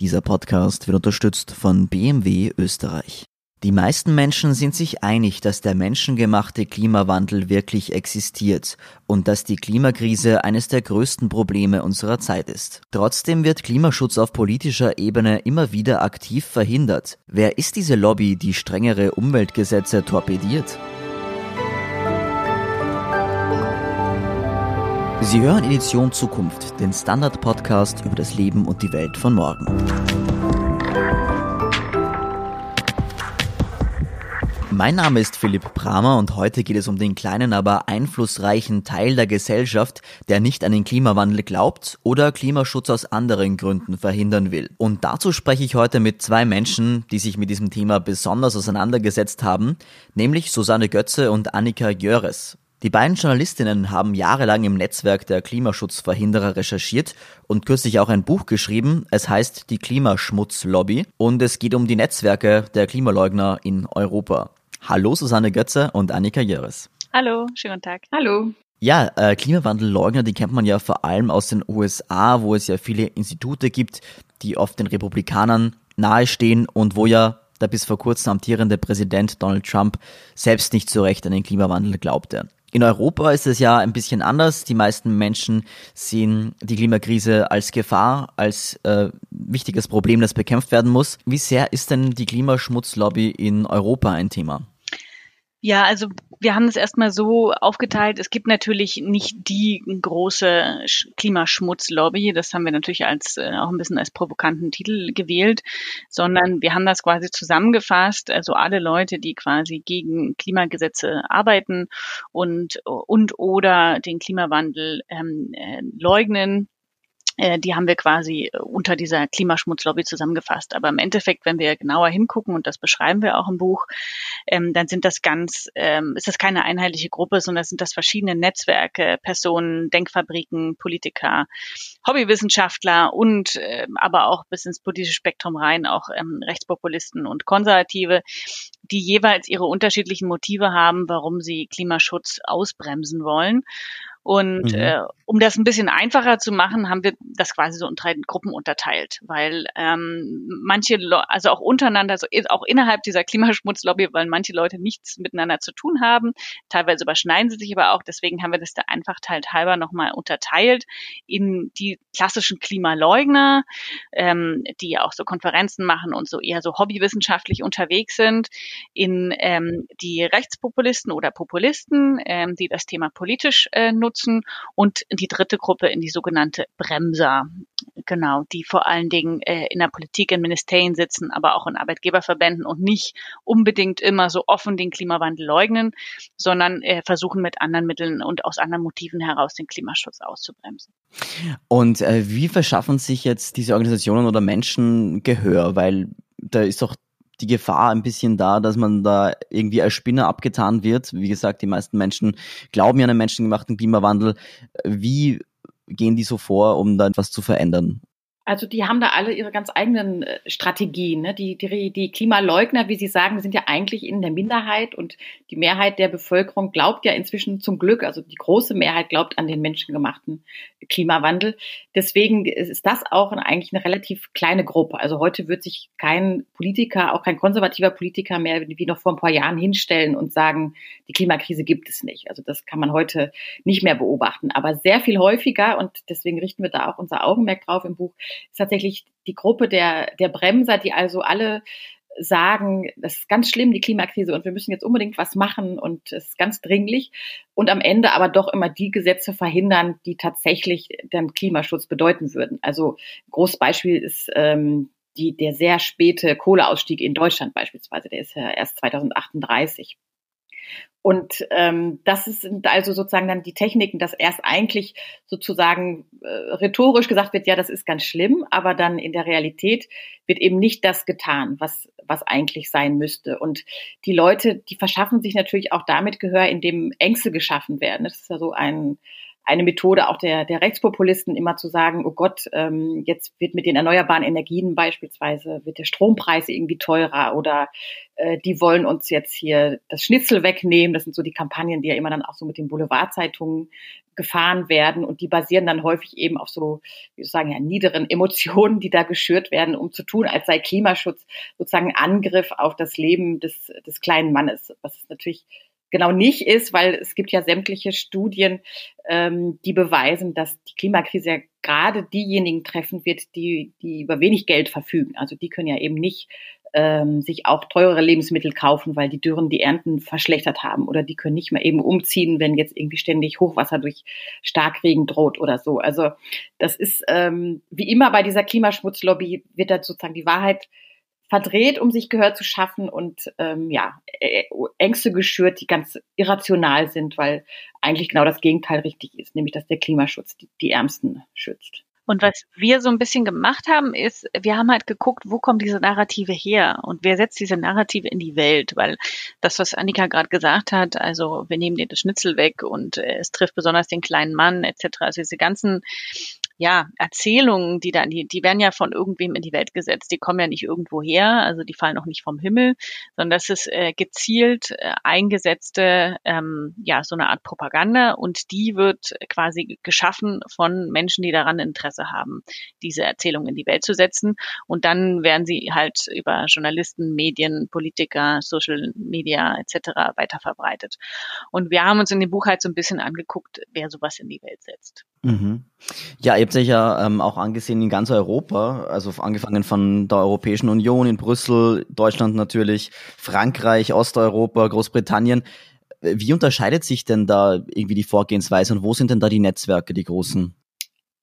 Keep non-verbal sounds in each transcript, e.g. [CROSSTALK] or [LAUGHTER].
Dieser Podcast wird unterstützt von BMW Österreich. Die meisten Menschen sind sich einig, dass der menschengemachte Klimawandel wirklich existiert und dass die Klimakrise eines der größten Probleme unserer Zeit ist. Trotzdem wird Klimaschutz auf politischer Ebene immer wieder aktiv verhindert. Wer ist diese Lobby, die strengere Umweltgesetze torpediert? Sie hören Edition Zukunft, den Standard-Podcast über das Leben und die Welt von morgen. Mein Name ist Philipp Bramer und heute geht es um den kleinen, aber einflussreichen Teil der Gesellschaft, der nicht an den Klimawandel glaubt oder Klimaschutz aus anderen Gründen verhindern will. Und dazu spreche ich heute mit zwei Menschen, die sich mit diesem Thema besonders auseinandergesetzt haben, nämlich Susanne Götze und Annika Jöres. Die beiden Journalistinnen haben jahrelang im Netzwerk der Klimaschutzverhinderer recherchiert und kürzlich auch ein Buch geschrieben. Es heißt Die Klimaschmutzlobby und es geht um die Netzwerke der Klimaleugner in Europa. Hallo Susanne Götze und Annika Jöres. Hallo, schönen Tag. Hallo. Ja, äh, Klimawandelleugner, die kennt man ja vor allem aus den USA, wo es ja viele Institute gibt, die oft den Republikanern nahestehen und wo ja der bis vor kurzem amtierende Präsident Donald Trump selbst nicht so recht an den Klimawandel glaubte. In Europa ist es ja ein bisschen anders. Die meisten Menschen sehen die Klimakrise als Gefahr, als äh, wichtiges Problem, das bekämpft werden muss. Wie sehr ist denn die Klimaschmutzlobby in Europa ein Thema? Ja, also wir haben es erstmal so aufgeteilt. Es gibt natürlich nicht die große Klimaschmutzlobby. Das haben wir natürlich als äh, auch ein bisschen als provokanten Titel gewählt, sondern wir haben das quasi zusammengefasst. Also alle Leute, die quasi gegen Klimagesetze arbeiten und und oder den Klimawandel ähm, äh, leugnen die haben wir quasi äh, unter dieser Klimaschmutzlobby zusammengefasst. Aber im Endeffekt, wenn wir genauer hingucken, und das beschreiben wir auch im Buch, ähm, dann sind das ganz, ähm, ist das keine einheitliche Gruppe, sondern sind das verschiedene Netzwerke, Personen, Denkfabriken, Politiker, Hobbywissenschaftler und äh, aber auch bis ins politische Spektrum rein, auch ähm, Rechtspopulisten und Konservative, die jeweils ihre unterschiedlichen Motive haben, warum sie Klimaschutz ausbremsen wollen. Und mhm. äh, um das ein bisschen einfacher zu machen, haben wir das quasi so in drei Gruppen unterteilt, weil ähm, manche, also auch untereinander, also auch innerhalb dieser Klimaschmutzlobby, weil manche Leute nichts miteinander zu tun haben. Teilweise überschneiden sie sich aber auch. Deswegen haben wir das der Einfachheit halber nochmal unterteilt in die klassischen Klimaleugner, ähm, die auch so Konferenzen machen und so eher so hobbywissenschaftlich unterwegs sind, in ähm, die Rechtspopulisten oder Populisten, ähm, die das Thema politisch äh, nutzen nutzen und die dritte Gruppe in die sogenannte Bremser, genau, die vor allen Dingen äh, in der Politik, in Ministerien sitzen, aber auch in Arbeitgeberverbänden und nicht unbedingt immer so offen den Klimawandel leugnen, sondern äh, versuchen mit anderen Mitteln und aus anderen Motiven heraus den Klimaschutz auszubremsen. Und äh, wie verschaffen sich jetzt diese Organisationen oder Menschen Gehör? Weil da ist doch die Gefahr ein bisschen da, dass man da irgendwie als Spinner abgetan wird. Wie gesagt, die meisten Menschen glauben ja an den menschengemachten Klimawandel. Wie gehen die so vor, um da etwas zu verändern? Also die haben da alle ihre ganz eigenen äh, Strategien. Ne? Die, die, die Klimaleugner, wie Sie sagen, sind ja eigentlich in der Minderheit und die Mehrheit der Bevölkerung glaubt ja inzwischen zum Glück, also die große Mehrheit glaubt an den menschengemachten Klimawandel. Deswegen ist das auch eigentlich eine relativ kleine Gruppe. Also heute wird sich kein Politiker, auch kein konservativer Politiker mehr wie noch vor ein paar Jahren hinstellen und sagen, die Klimakrise gibt es nicht. Also das kann man heute nicht mehr beobachten. Aber sehr viel häufiger, und deswegen richten wir da auch unser Augenmerk drauf im Buch, ist tatsächlich die Gruppe der, der Bremser, die also alle sagen, das ist ganz schlimm, die Klimakrise, und wir müssen jetzt unbedingt was machen und es ist ganz dringlich. Und am Ende aber doch immer die Gesetze verhindern, die tatsächlich den Klimaschutz bedeuten würden. Also ein großes Beispiel ist ähm, die, der sehr späte Kohleausstieg in Deutschland beispielsweise. Der ist ja erst 2038. Und ähm, das sind also sozusagen dann die Techniken, dass erst eigentlich sozusagen äh, rhetorisch gesagt wird, ja, das ist ganz schlimm, aber dann in der Realität wird eben nicht das getan, was, was eigentlich sein müsste. Und die Leute, die verschaffen sich natürlich auch damit Gehör, indem Ängste geschaffen werden. Das ist ja so ein, eine Methode auch der, der Rechtspopulisten immer zu sagen, oh Gott, ähm, jetzt wird mit den erneuerbaren Energien beispielsweise, wird der Strompreis irgendwie teurer oder äh, die wollen uns jetzt hier das Schnitzel wegnehmen. Das sind so die Kampagnen, die ja immer dann auch so mit den Boulevardzeitungen gefahren werden und die basieren dann häufig eben auf so, wie soll sagen, ja, niederen [LAUGHS] Emotionen, die da geschürt werden, um zu tun, als sei Klimaschutz sozusagen Angriff auf das Leben des, des kleinen Mannes, was natürlich genau nicht ist, weil es gibt ja sämtliche Studien, ähm, die beweisen, dass die Klimakrise ja gerade diejenigen treffen wird, die, die über wenig Geld verfügen. Also die können ja eben nicht ähm, sich auch teurere Lebensmittel kaufen, weil die Dürren die Ernten verschlechtert haben oder die können nicht mehr eben umziehen, wenn jetzt irgendwie ständig Hochwasser durch Starkregen droht oder so. Also das ist ähm, wie immer bei dieser Klimaschmutzlobby wird da sozusagen die Wahrheit verdreht, um sich Gehör zu schaffen und ähm, ja, Ängste geschürt, die ganz irrational sind, weil eigentlich genau das Gegenteil richtig ist, nämlich dass der Klimaschutz die, die Ärmsten schützt. Und was wir so ein bisschen gemacht haben, ist, wir haben halt geguckt, wo kommen diese Narrative her und wer setzt diese Narrative in die Welt, weil das, was Annika gerade gesagt hat, also wir nehmen dir das Schnitzel weg und äh, es trifft besonders den kleinen Mann etc. Also diese ganzen ja, Erzählungen, die dann, die, die werden ja von irgendwem in die Welt gesetzt. Die kommen ja nicht irgendwo her, also die fallen auch nicht vom Himmel, sondern das ist äh, gezielt äh, eingesetzte, ähm, ja, so eine Art Propaganda und die wird quasi geschaffen von Menschen, die daran Interesse haben, diese Erzählung in die Welt zu setzen. Und dann werden sie halt über Journalisten, Medien, Politiker, Social Media etc. weiter verbreitet. Und wir haben uns in dem Buch halt so ein bisschen angeguckt, wer sowas in die Welt setzt. Mhm. Ja, ihr habt euch ja ähm, auch angesehen in ganz Europa, also angefangen von der Europäischen Union in Brüssel, Deutschland natürlich, Frankreich, Osteuropa, Großbritannien. Wie unterscheidet sich denn da irgendwie die Vorgehensweise und wo sind denn da die Netzwerke, die großen?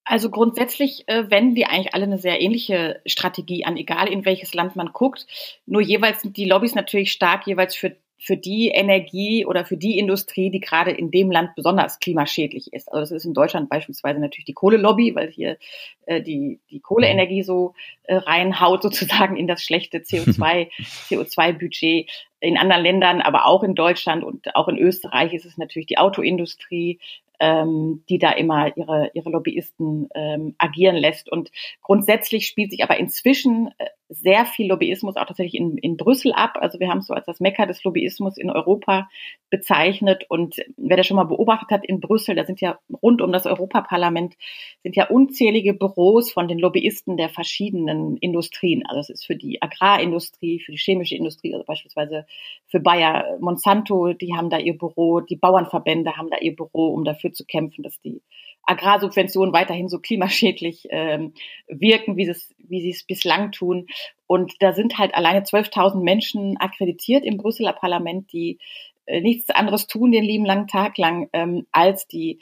Also grundsätzlich äh, wenden die eigentlich alle eine sehr ähnliche Strategie an, egal in welches Land man guckt. Nur jeweils sind die Lobbys natürlich stark jeweils für für die Energie oder für die Industrie, die gerade in dem Land besonders klimaschädlich ist. Also das ist in Deutschland beispielsweise natürlich die Kohlelobby, weil hier äh, die, die Kohleenergie so äh, reinhaut sozusagen in das schlechte [LAUGHS] CO2, CO2-Budget. In anderen Ländern, aber auch in Deutschland und auch in Österreich ist es natürlich die Autoindustrie, ähm, die da immer ihre, ihre Lobbyisten ähm, agieren lässt. Und grundsätzlich spielt sich aber inzwischen äh, sehr viel Lobbyismus auch tatsächlich in, in Brüssel ab. Also wir haben es so als das Mekka des Lobbyismus in Europa bezeichnet. Und wer das schon mal beobachtet hat in Brüssel, da sind ja rund um das Europaparlament sind ja unzählige Büros von den Lobbyisten der verschiedenen Industrien. Also es ist für die Agrarindustrie, für die chemische Industrie, also beispielsweise für Bayer Monsanto, die haben da ihr Büro, die Bauernverbände haben da ihr Büro, um dafür zu kämpfen, dass die Agrarsubventionen weiterhin so klimaschädlich ähm, wirken, wie, es, wie sie es bislang tun. Und da sind halt alleine 12.000 Menschen akkreditiert im Brüsseler Parlament, die äh, nichts anderes tun den lieben langen Tag lang, ähm, als die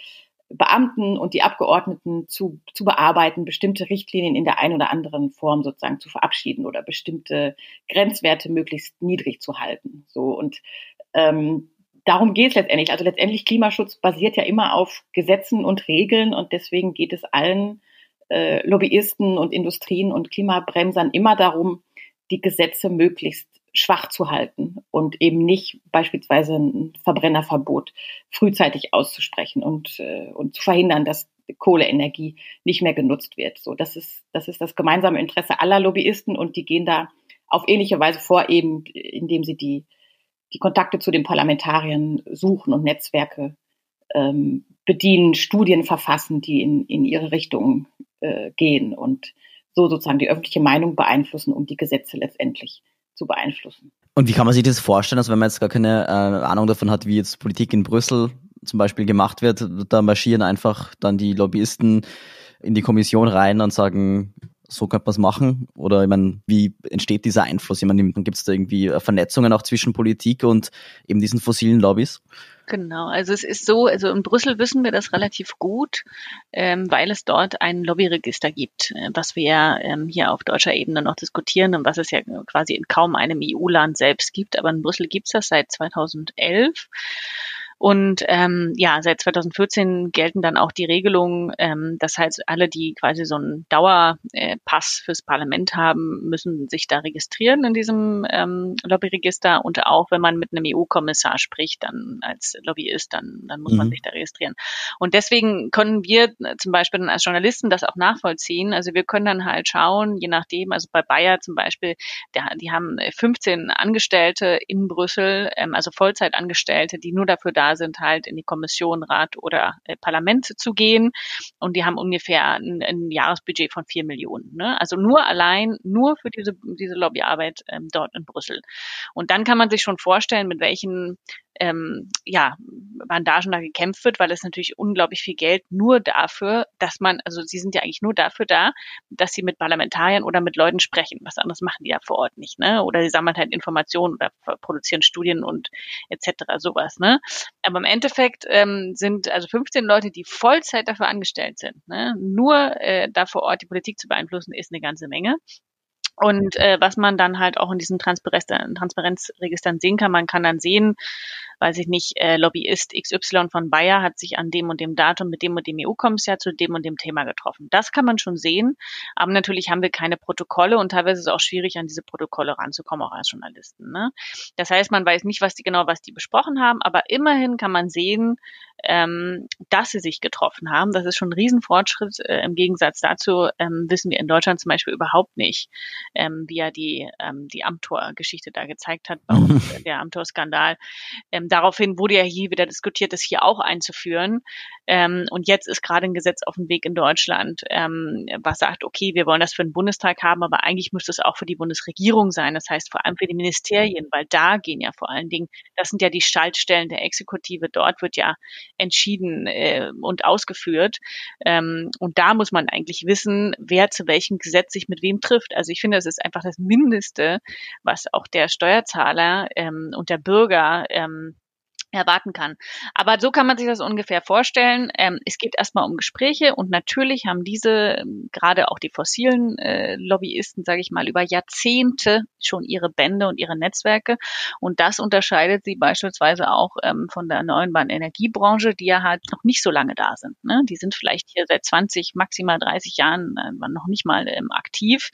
Beamten und die Abgeordneten zu, zu bearbeiten, bestimmte Richtlinien in der einen oder anderen Form sozusagen zu verabschieden oder bestimmte Grenzwerte möglichst niedrig zu halten. So und ähm, darum geht es letztendlich. Also letztendlich Klimaschutz basiert ja immer auf Gesetzen und Regeln und deswegen geht es allen äh, Lobbyisten und Industrien und Klimabremsern immer darum, die Gesetze möglichst schwach zu halten und eben nicht beispielsweise ein Verbrennerverbot frühzeitig auszusprechen und, äh, und zu verhindern, dass Kohleenergie nicht mehr genutzt wird. So, das ist, das ist das gemeinsame Interesse aller Lobbyisten und die gehen da auf ähnliche Weise vor, eben indem sie die die Kontakte zu den Parlamentariern suchen und Netzwerke ähm, bedienen, Studien verfassen, die in, in ihre Richtung äh, gehen und so sozusagen die öffentliche Meinung beeinflussen, um die Gesetze letztendlich zu beeinflussen. Und wie kann man sich das vorstellen, also wenn man jetzt gar keine äh, Ahnung davon hat, wie jetzt Politik in Brüssel zum Beispiel gemacht wird, da marschieren einfach dann die Lobbyisten in die Kommission rein und sagen, so könnte man es machen? Oder ich meine, wie entsteht dieser Einfluss? Ich meine, gibt es da irgendwie Vernetzungen auch zwischen Politik und eben diesen fossilen Lobbys? Genau, also es ist so, also in Brüssel wissen wir das relativ gut, ähm, weil es dort ein Lobbyregister gibt, äh, was wir ja ähm, hier auf deutscher Ebene noch diskutieren und was es ja quasi in kaum einem EU-Land selbst gibt. Aber in Brüssel gibt es das seit 2011. Und ähm, ja, seit 2014 gelten dann auch die Regelungen, ähm, das heißt, alle, die quasi so einen Dauerpass fürs Parlament haben, müssen sich da registrieren in diesem ähm, Lobbyregister. Und auch wenn man mit einem EU-Kommissar spricht, dann als Lobbyist, dann, dann muss mhm. man sich da registrieren. Und deswegen können wir zum Beispiel dann als Journalisten das auch nachvollziehen. Also wir können dann halt schauen, je nachdem, also bei Bayer zum Beispiel, der, die haben 15 Angestellte in Brüssel, ähm, also Vollzeitangestellte, die nur dafür da sind, halt in die Kommission, Rat oder äh, Parlament zu gehen. Und die haben ungefähr ein, ein Jahresbudget von vier Millionen. Ne? Also nur allein, nur für diese, diese Lobbyarbeit ähm, dort in Brüssel. Und dann kann man sich schon vorstellen, mit welchen ähm, ja, Bandagen da gekämpft wird, weil es natürlich unglaublich viel Geld nur dafür, dass man, also sie sind ja eigentlich nur dafür da, dass sie mit Parlamentariern oder mit Leuten sprechen. Was anderes machen die ja vor Ort nicht, ne? Oder sie sammeln halt Informationen oder produzieren Studien und etc. sowas, ne? Aber im Endeffekt ähm, sind also 15 Leute, die Vollzeit dafür angestellt sind, ne? Nur äh, da vor Ort die Politik zu beeinflussen, ist eine ganze Menge. Und äh, was man dann halt auch in diesen Transparenzregistern sehen kann, man kann dann sehen, weiß ich nicht, äh, Lobbyist XY von Bayer hat sich an dem und dem Datum mit dem und dem EU-Kommissar zu dem und dem Thema getroffen. Das kann man schon sehen, aber natürlich haben wir keine Protokolle und teilweise ist es auch schwierig, an diese Protokolle ranzukommen, auch als Journalisten. Ne? Das heißt, man weiß nicht, was die genau, was die besprochen haben, aber immerhin kann man sehen, ähm, dass sie sich getroffen haben. Das ist schon ein Riesenfortschritt. Äh, Im Gegensatz dazu ähm, wissen wir in Deutschland zum Beispiel überhaupt nicht, ähm, wie er die, ähm, die Amtor-Geschichte da gezeigt hat, [LAUGHS] bei uns, der Amtor-Skandal. Ähm, daraufhin wurde ja hier wieder diskutiert, das hier auch einzuführen. Ähm, und jetzt ist gerade ein Gesetz auf dem Weg in Deutschland, ähm, was sagt, okay, wir wollen das für den Bundestag haben, aber eigentlich müsste es auch für die Bundesregierung sein. Das heißt vor allem für die Ministerien, weil da gehen ja vor allen Dingen, das sind ja die Schaltstellen der Exekutive. Dort wird ja entschieden äh, und ausgeführt. Ähm, und da muss man eigentlich wissen, wer zu welchem Gesetz sich mit wem trifft. Also ich finde, das ist einfach das Mindeste, was auch der Steuerzahler ähm, und der Bürger ähm, erwarten kann. Aber so kann man sich das ungefähr vorstellen. Ähm, es geht erstmal um Gespräche und natürlich haben diese, ähm, gerade auch die fossilen äh, Lobbyisten, sage ich mal, über Jahrzehnte schon ihre Bände und ihre Netzwerke. Und das unterscheidet sie beispielsweise auch ähm, von der erneuerbaren Energiebranche, die ja halt noch nicht so lange da sind. Ne? Die sind vielleicht hier seit 20, maximal 30 Jahren äh, noch nicht mal ähm, aktiv.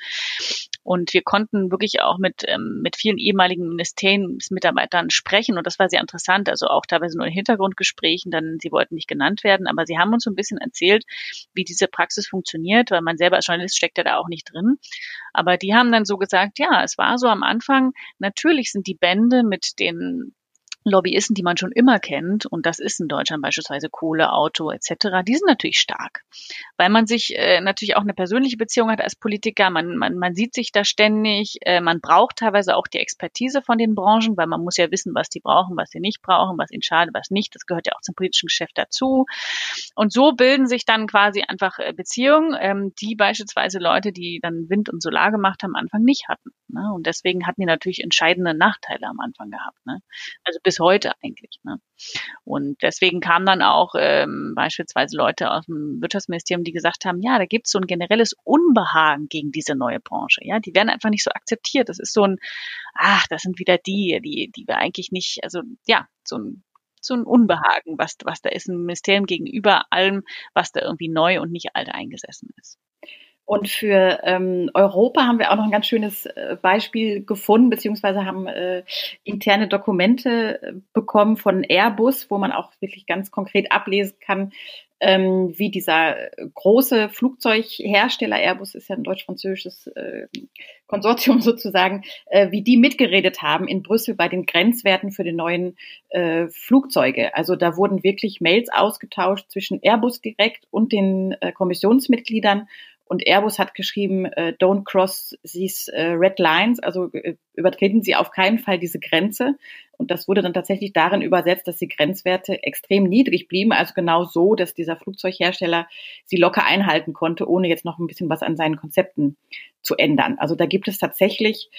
Und wir konnten wirklich auch mit, ähm, mit vielen ehemaligen Ministeriumsmitarbeitern sprechen und das war sehr interessant. Also auch teilweise nur in Hintergrundgesprächen, dann sie wollten nicht genannt werden, aber sie haben uns so ein bisschen erzählt, wie diese Praxis funktioniert, weil man selber als Journalist steckt ja da auch nicht drin. Aber die haben dann so gesagt, ja, es war so am Anfang, natürlich sind die Bände mit den Lobbyisten, die man schon immer kennt, und das ist in Deutschland beispielsweise Kohle, Auto etc., die sind natürlich stark, weil man sich äh, natürlich auch eine persönliche Beziehung hat als Politiker, man, man, man sieht sich da ständig, äh, man braucht teilweise auch die Expertise von den Branchen, weil man muss ja wissen, was die brauchen, was sie nicht brauchen, was ihnen schadet, was nicht, das gehört ja auch zum politischen Geschäft dazu. Und so bilden sich dann quasi einfach äh, Beziehungen, ähm, die beispielsweise Leute, die dann Wind und Solar gemacht haben, am Anfang nicht hatten. Ne? Und deswegen hatten die natürlich entscheidende Nachteile am Anfang gehabt. Ne? Also bis heute eigentlich. Ne? Und deswegen kamen dann auch ähm, beispielsweise Leute aus dem Wirtschaftsministerium, die gesagt haben, ja, da gibt es so ein generelles Unbehagen gegen diese neue Branche. Ja, die werden einfach nicht so akzeptiert. Das ist so ein, ach, das sind wieder die, die, die wir eigentlich nicht, also ja, so ein so ein Unbehagen, was, was da ist, ein Ministerium gegenüber allem, was da irgendwie neu und nicht alt eingesessen ist. Und für ähm, Europa haben wir auch noch ein ganz schönes äh, Beispiel gefunden, beziehungsweise haben äh, interne Dokumente äh, bekommen von Airbus, wo man auch wirklich ganz konkret ablesen kann, ähm, wie dieser große Flugzeughersteller, Airbus ist ja ein deutsch-französisches äh, Konsortium [LAUGHS] sozusagen, äh, wie die mitgeredet haben in Brüssel bei den Grenzwerten für die neuen äh, Flugzeuge. Also da wurden wirklich Mails ausgetauscht zwischen Airbus direkt und den äh, Kommissionsmitgliedern und Airbus hat geschrieben, äh, don't cross these äh, red lines, also äh, übertreten Sie auf keinen Fall diese Grenze. Und das wurde dann tatsächlich darin übersetzt, dass die Grenzwerte extrem niedrig blieben, also genau so, dass dieser Flugzeughersteller sie locker einhalten konnte, ohne jetzt noch ein bisschen was an seinen Konzepten zu ändern. Also da gibt es tatsächlich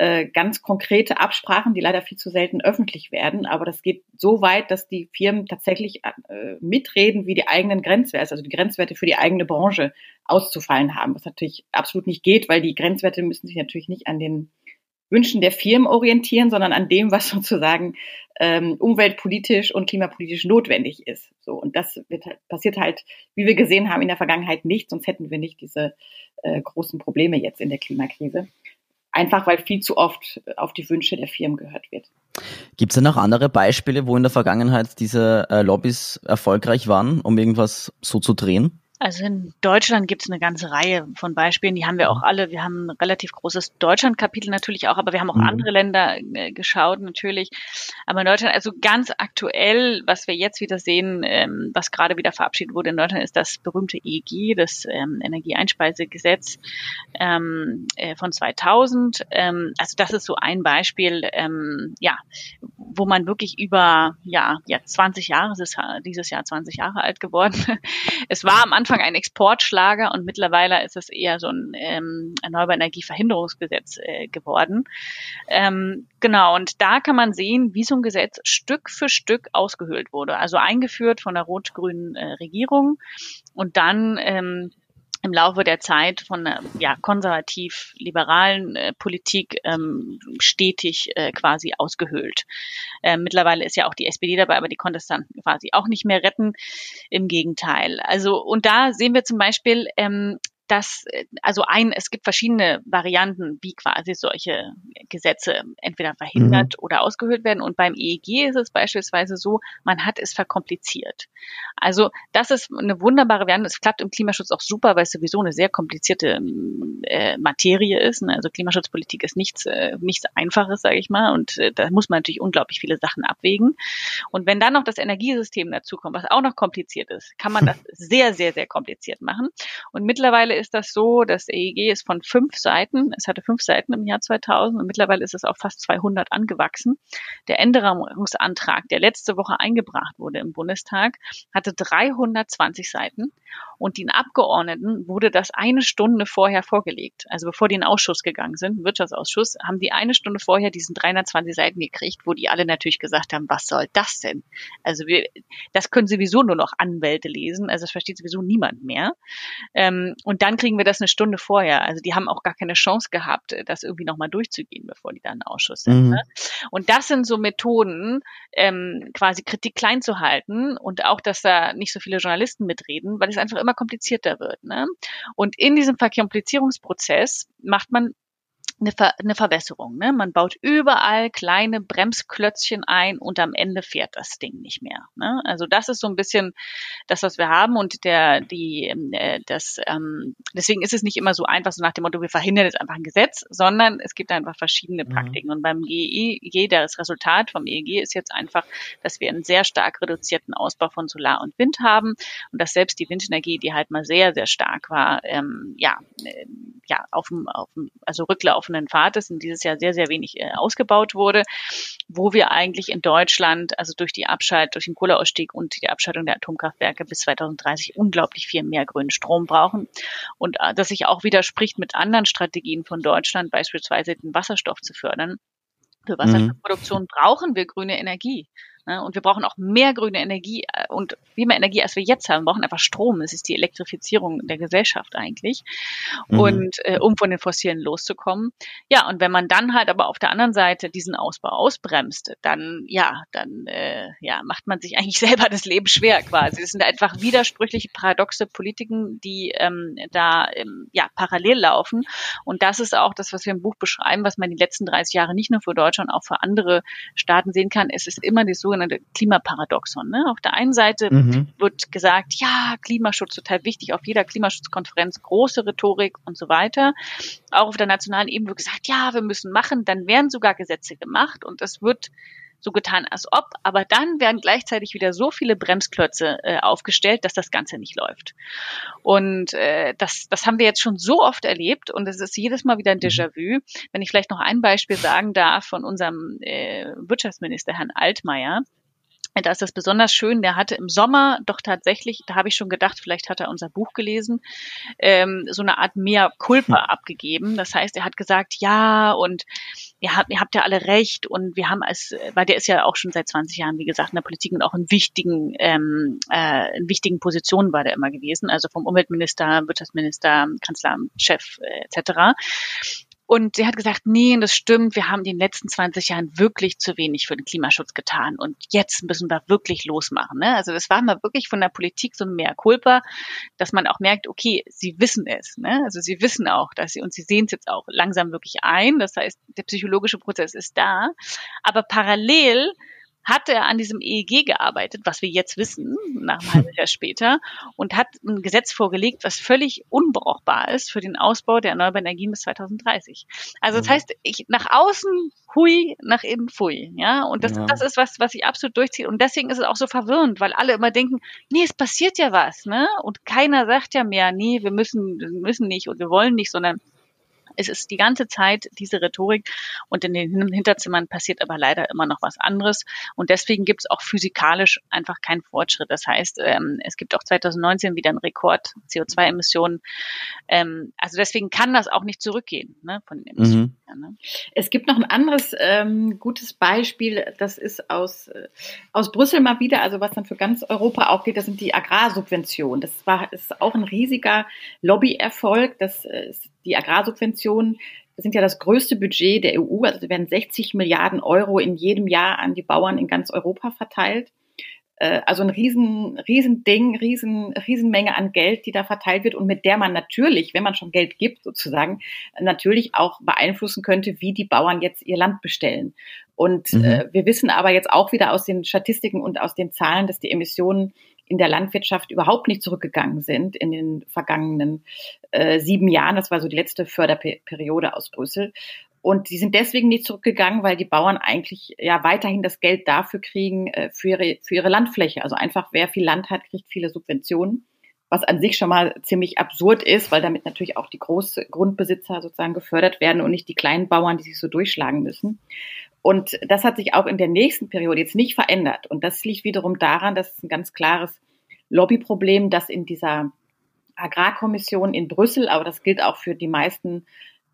äh, ganz konkrete Absprachen, die leider viel zu selten öffentlich werden. Aber das geht so weit, dass die Firmen tatsächlich äh, mitreden, wie die eigenen Grenzwerte, also die Grenzwerte für die eigene Branche auszufallen haben. Was natürlich absolut nicht geht, weil die Grenzwerte müssen sich natürlich nicht an den Wünschen der Firmen orientieren, sondern an dem, was [LAUGHS] sozusagen ähm, umweltpolitisch und klimapolitisch notwendig ist. So und das wird halt, passiert halt, wie wir gesehen haben in der Vergangenheit nicht, sonst hätten wir nicht diese äh, großen Probleme jetzt in der Klimakrise. Einfach weil viel zu oft auf die Wünsche der Firmen gehört wird. Gibt es denn noch andere Beispiele, wo in der Vergangenheit diese äh, Lobbys erfolgreich waren, um irgendwas so zu drehen? Also in Deutschland gibt es eine ganze Reihe von Beispielen, die haben wir auch alle. Wir haben ein relativ großes Deutschland-Kapitel natürlich auch, aber wir haben auch mhm. andere Länder äh, geschaut natürlich. Aber in Deutschland, also ganz aktuell, was wir jetzt wieder sehen, ähm, was gerade wieder verabschiedet wurde in Deutschland, ist das berühmte EEG, das ähm, Energieeinspeisegesetz ähm, äh, von 2000. Ähm, also das ist so ein Beispiel, ähm, ja, wo man wirklich über ja, ja 20 Jahre, es ist dieses Jahr 20 Jahre alt geworden. [LAUGHS] es war am Anfang Anfang ein Exportschlager und mittlerweile ist es eher so ein ähm, erneuerbare Energieverhinderungsgesetz äh, geworden. Ähm, genau, und da kann man sehen, wie so ein Gesetz Stück für Stück ausgehöhlt wurde. Also eingeführt von der rot-grünen äh, Regierung und dann ähm, im Laufe der Zeit von einer ja, konservativ-liberalen äh, Politik ähm, stetig äh, quasi ausgehöhlt. Äh, mittlerweile ist ja auch die SPD dabei, aber die konnte es dann quasi auch nicht mehr retten. Im Gegenteil. Also und da sehen wir zum Beispiel, ähm, dass, äh, also ein, es gibt verschiedene Varianten, wie quasi solche Gesetze entweder verhindert mhm. oder ausgehöhlt werden. Und beim EEG ist es beispielsweise so, man hat es verkompliziert. Also das ist eine wunderbare Variante. Es klappt im Klimaschutz auch super, weil es sowieso eine sehr komplizierte äh, Materie ist. Ne? Also Klimaschutzpolitik ist nichts, äh, nichts Einfaches, sage ich mal. Und äh, da muss man natürlich unglaublich viele Sachen abwägen. Und wenn dann noch das Energiesystem dazukommt, was auch noch kompliziert ist, kann man [LAUGHS] das sehr, sehr, sehr kompliziert machen. Und mittlerweile ist das so, das EEG ist von fünf Seiten, es hatte fünf Seiten im Jahr 2000 und mittlerweile ist es auf fast 200 angewachsen. Der Änderungsantrag, der letzte Woche eingebracht wurde im Bundestag, hatte 320 Seiten und den Abgeordneten wurde das eine Stunde vorher vorgelegt. Also bevor die in den Ausschuss gegangen sind, Wirtschaftsausschuss, haben die eine Stunde vorher diesen 320 Seiten gekriegt, wo die alle natürlich gesagt haben, was soll das denn? Also wir, das können sowieso nur noch Anwälte lesen, also das versteht sowieso niemand mehr. Ähm, und dann kriegen wir das eine Stunde vorher. Also die haben auch gar keine Chance gehabt, das irgendwie nochmal durchzugehen, bevor die da in Ausschuss sind. Mhm. Ne? Und das sind so Methoden, ähm, quasi Kritik klein zu halten und auch, dass da nicht so viele Journalisten mitreden, weil es einfach immer komplizierter wird. Ne? Und in diesem Verkomplizierungsprozess macht man eine, Ver eine Verbesserung. Ne? Man baut überall kleine Bremsklötzchen ein und am Ende fährt das Ding nicht mehr. Ne? Also das ist so ein bisschen das, was wir haben und der die ähm, äh, das ähm, deswegen ist es nicht immer so einfach so nach dem Motto wir verhindern jetzt einfach ein Gesetz, sondern es gibt einfach verschiedene mhm. Praktiken mhm. und beim GEG das Resultat vom EEG ist jetzt einfach, dass wir einen sehr stark reduzierten Ausbau von Solar und Wind haben und dass selbst die Windenergie, die halt mal sehr sehr stark war, ähm, ja äh, ja auf dem auf dem also Rücklauf laufenden Pfades und dieses Jahr sehr, sehr wenig äh, ausgebaut wurde, wo wir eigentlich in Deutschland, also durch die Abschalt, durch den Kohleausstieg und die Abschaltung der Atomkraftwerke bis 2030 unglaublich viel mehr grünen Strom brauchen. Und äh, das sich auch widerspricht mit anderen Strategien von Deutschland, beispielsweise den Wasserstoff zu fördern. Für mhm. Wasserstoffproduktion mhm. brauchen wir grüne Energie. Ne? Und wir brauchen auch mehr grüne Energie äh, und viel mehr Energie, als wir jetzt haben. Wir brauchen einfach Strom. Es ist die Elektrifizierung der Gesellschaft eigentlich. Mhm. Und äh, um von den Fossilen loszukommen. Ja, und wenn man dann halt aber auf der anderen Seite diesen Ausbau ausbremst, dann ja, dann äh, ja, macht man sich eigentlich [LAUGHS] selber das Leben schwer quasi. Das sind einfach widersprüchliche, paradoxe Politiken, die ähm, da ähm, ja parallel laufen. Und das ist auch das, was wir im Buch beschreiben, was man die letzten 30 Jahre nicht nur für Deutschland, auch für andere Staaten sehen kann. Es ist immer die sogenannte sogenannte Klimaparadoxon. Ne? Auf der einen Seite mhm. wird gesagt, ja, Klimaschutz total wichtig, auf jeder Klimaschutzkonferenz große Rhetorik und so weiter. Auch auf der nationalen Ebene wird gesagt, ja, wir müssen machen, dann werden sogar Gesetze gemacht und es wird so getan, als ob, aber dann werden gleichzeitig wieder so viele Bremsklötze äh, aufgestellt, dass das Ganze nicht läuft. Und äh, das, das haben wir jetzt schon so oft erlebt und es ist jedes Mal wieder ein mhm. Déjà-vu. Wenn ich vielleicht noch ein Beispiel sagen darf von unserem äh, Wirtschaftsminister Herrn Altmaier, da ist das besonders schön. Der hatte im Sommer doch tatsächlich, da habe ich schon gedacht, vielleicht hat er unser Buch gelesen, ähm, so eine Art mehr Culpa hm. abgegeben. Das heißt, er hat gesagt, ja, und ihr habt, ihr habt ja alle recht und wir haben als, weil der ist ja auch schon seit 20 Jahren, wie gesagt, in der Politik und auch in wichtigen, ähm, äh, in wichtigen Positionen war der immer gewesen, also vom Umweltminister, Wirtschaftsminister, Kanzlerchef äh, etc. Und sie hat gesagt, nee, das stimmt, wir haben in den letzten 20 Jahren wirklich zu wenig für den Klimaschutz getan und jetzt müssen wir wirklich losmachen. Ne? Also das war mal wirklich von der Politik so ein mehr Culpa, dass man auch merkt, okay, sie wissen es. Ne? Also sie wissen auch, dass sie, und sie sehen es jetzt auch langsam wirklich ein. Das heißt, der psychologische Prozess ist da. Aber parallel hat er an diesem EEG gearbeitet, was wir jetzt wissen, nach einem halben [LAUGHS] Jahr später, und hat ein Gesetz vorgelegt, was völlig unbrauchbar ist für den Ausbau der erneuerbaren Energien bis 2030. Also das mhm. heißt, ich nach außen hui, nach innen fui, ja. Und das, ja. das ist was, was sich absolut durchzieht. Und deswegen ist es auch so verwirrend, weil alle immer denken, nee, es passiert ja was, ne? Und keiner sagt ja mehr, nee, wir müssen, wir müssen nicht und wir wollen nicht, sondern es ist die ganze Zeit diese Rhetorik und in den Hinterzimmern passiert aber leider immer noch was anderes. Und deswegen gibt es auch physikalisch einfach keinen Fortschritt. Das heißt, ähm, es gibt auch 2019 wieder einen Rekord CO2-Emissionen. Ähm, also deswegen kann das auch nicht zurückgehen ne, von den Emissionen. Mhm. Ja, ne? Es gibt noch ein anderes ähm, gutes Beispiel, das ist aus, äh, aus Brüssel mal wieder, also was dann für ganz Europa auch geht, das sind die Agrarsubventionen. Das war ist auch ein riesiger Lobbyerfolg. Das äh, die Agrarsubventionen sind ja das größte Budget der EU. Also werden 60 Milliarden Euro in jedem Jahr an die Bauern in ganz Europa verteilt. Äh, also ein riesen, riesen Ding, riesen, Riesenmenge an Geld, die da verteilt wird und mit der man natürlich, wenn man schon Geld gibt sozusagen, natürlich auch beeinflussen könnte, wie die Bauern jetzt ihr Land bestellen. Und mhm. äh, wir wissen aber jetzt auch wieder aus den Statistiken und aus den Zahlen, dass die Emissionen in der Landwirtschaft überhaupt nicht zurückgegangen sind in den vergangenen äh, sieben Jahren. Das war so die letzte Förderperiode aus Brüssel. Und die sind deswegen nicht zurückgegangen, weil die Bauern eigentlich ja weiterhin das Geld dafür kriegen, äh, für, ihre, für ihre Landfläche. Also einfach, wer viel Land hat, kriegt viele Subventionen. Was an sich schon mal ziemlich absurd ist, weil damit natürlich auch die Großgrundbesitzer sozusagen gefördert werden und nicht die kleinen Bauern, die sich so durchschlagen müssen. Und das hat sich auch in der nächsten Periode jetzt nicht verändert. Und das liegt wiederum daran, dass es ein ganz klares Lobbyproblem, das in dieser Agrarkommission in Brüssel, aber das gilt auch für die meisten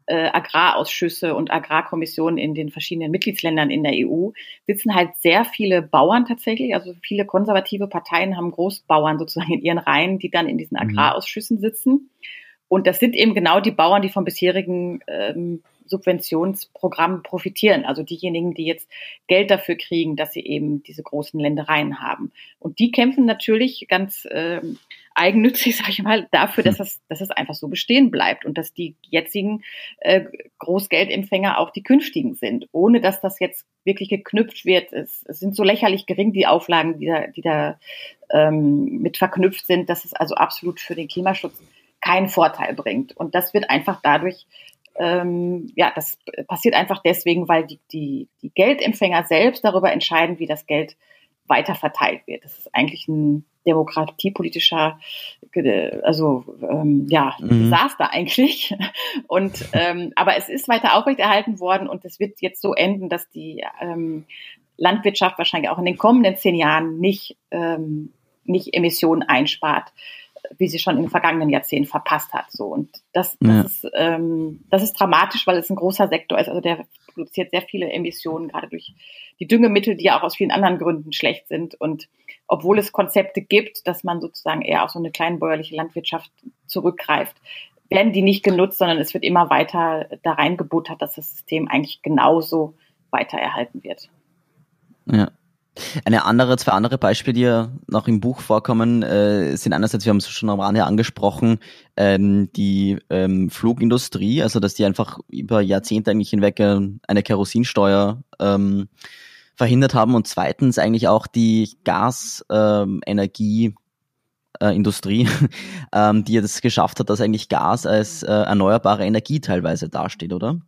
äh, Agrarausschüsse und Agrarkommissionen in den verschiedenen Mitgliedsländern in der EU, sitzen halt sehr viele Bauern tatsächlich. Also viele konservative Parteien haben Großbauern sozusagen in ihren Reihen, die dann in diesen mhm. Agrarausschüssen sitzen. Und das sind eben genau die Bauern, die vom bisherigen ähm, Subventionsprogramm profitieren. Also diejenigen, die jetzt Geld dafür kriegen, dass sie eben diese großen Ländereien haben. Und die kämpfen natürlich ganz ähm, eigennützig, [LAUGHS] sage ich mal, dafür, dass es, dass es einfach so bestehen bleibt und dass die jetzigen äh, Großgeldempfänger auch die künftigen sind, ohne dass das jetzt wirklich geknüpft wird. Es, es sind so lächerlich gering die Auflagen, die da, die da ähm, mit verknüpft sind, dass es also absolut für den Klimaschutz keinen Vorteil bringt. Und das wird einfach dadurch ähm, ja, das passiert einfach deswegen, weil die, die, die Geldempfänger selbst darüber entscheiden, wie das Geld weiter verteilt wird. Das ist eigentlich ein demokratiepolitischer, also ähm, ja, mhm. Desaster eigentlich. [LAUGHS] Und ähm, aber es ist weiter aufrechterhalten worden und es wird jetzt so enden, dass die ähm, Landwirtschaft wahrscheinlich auch in den kommenden zehn Jahren nicht ähm, nicht Emissionen einspart wie sie schon in den vergangenen Jahrzehnten verpasst hat. So und das, das, ja. ist, ähm, das ist dramatisch, weil es ein großer Sektor ist. Also der produziert sehr viele Emissionen, gerade durch die Düngemittel, die ja auch aus vielen anderen Gründen schlecht sind. Und obwohl es Konzepte gibt, dass man sozusagen eher auf so eine kleinbäuerliche Landwirtschaft zurückgreift, werden die nicht genutzt, sondern es wird immer weiter da reingebuttert, dass das System eigentlich genauso weiter erhalten wird. Ja. Eine andere, zwei andere Beispiele, die ja noch im Buch vorkommen, äh, sind einerseits, wir haben es schon am Rande angesprochen, ähm, die ähm, Flugindustrie, also dass die einfach über Jahrzehnte eigentlich hinweg äh, eine Kerosinsteuer ähm, verhindert haben und zweitens eigentlich auch die Gasenergie äh, Industrie, [LAUGHS] ähm, die es geschafft hat, dass eigentlich Gas als äh, erneuerbare Energie teilweise dasteht, oder?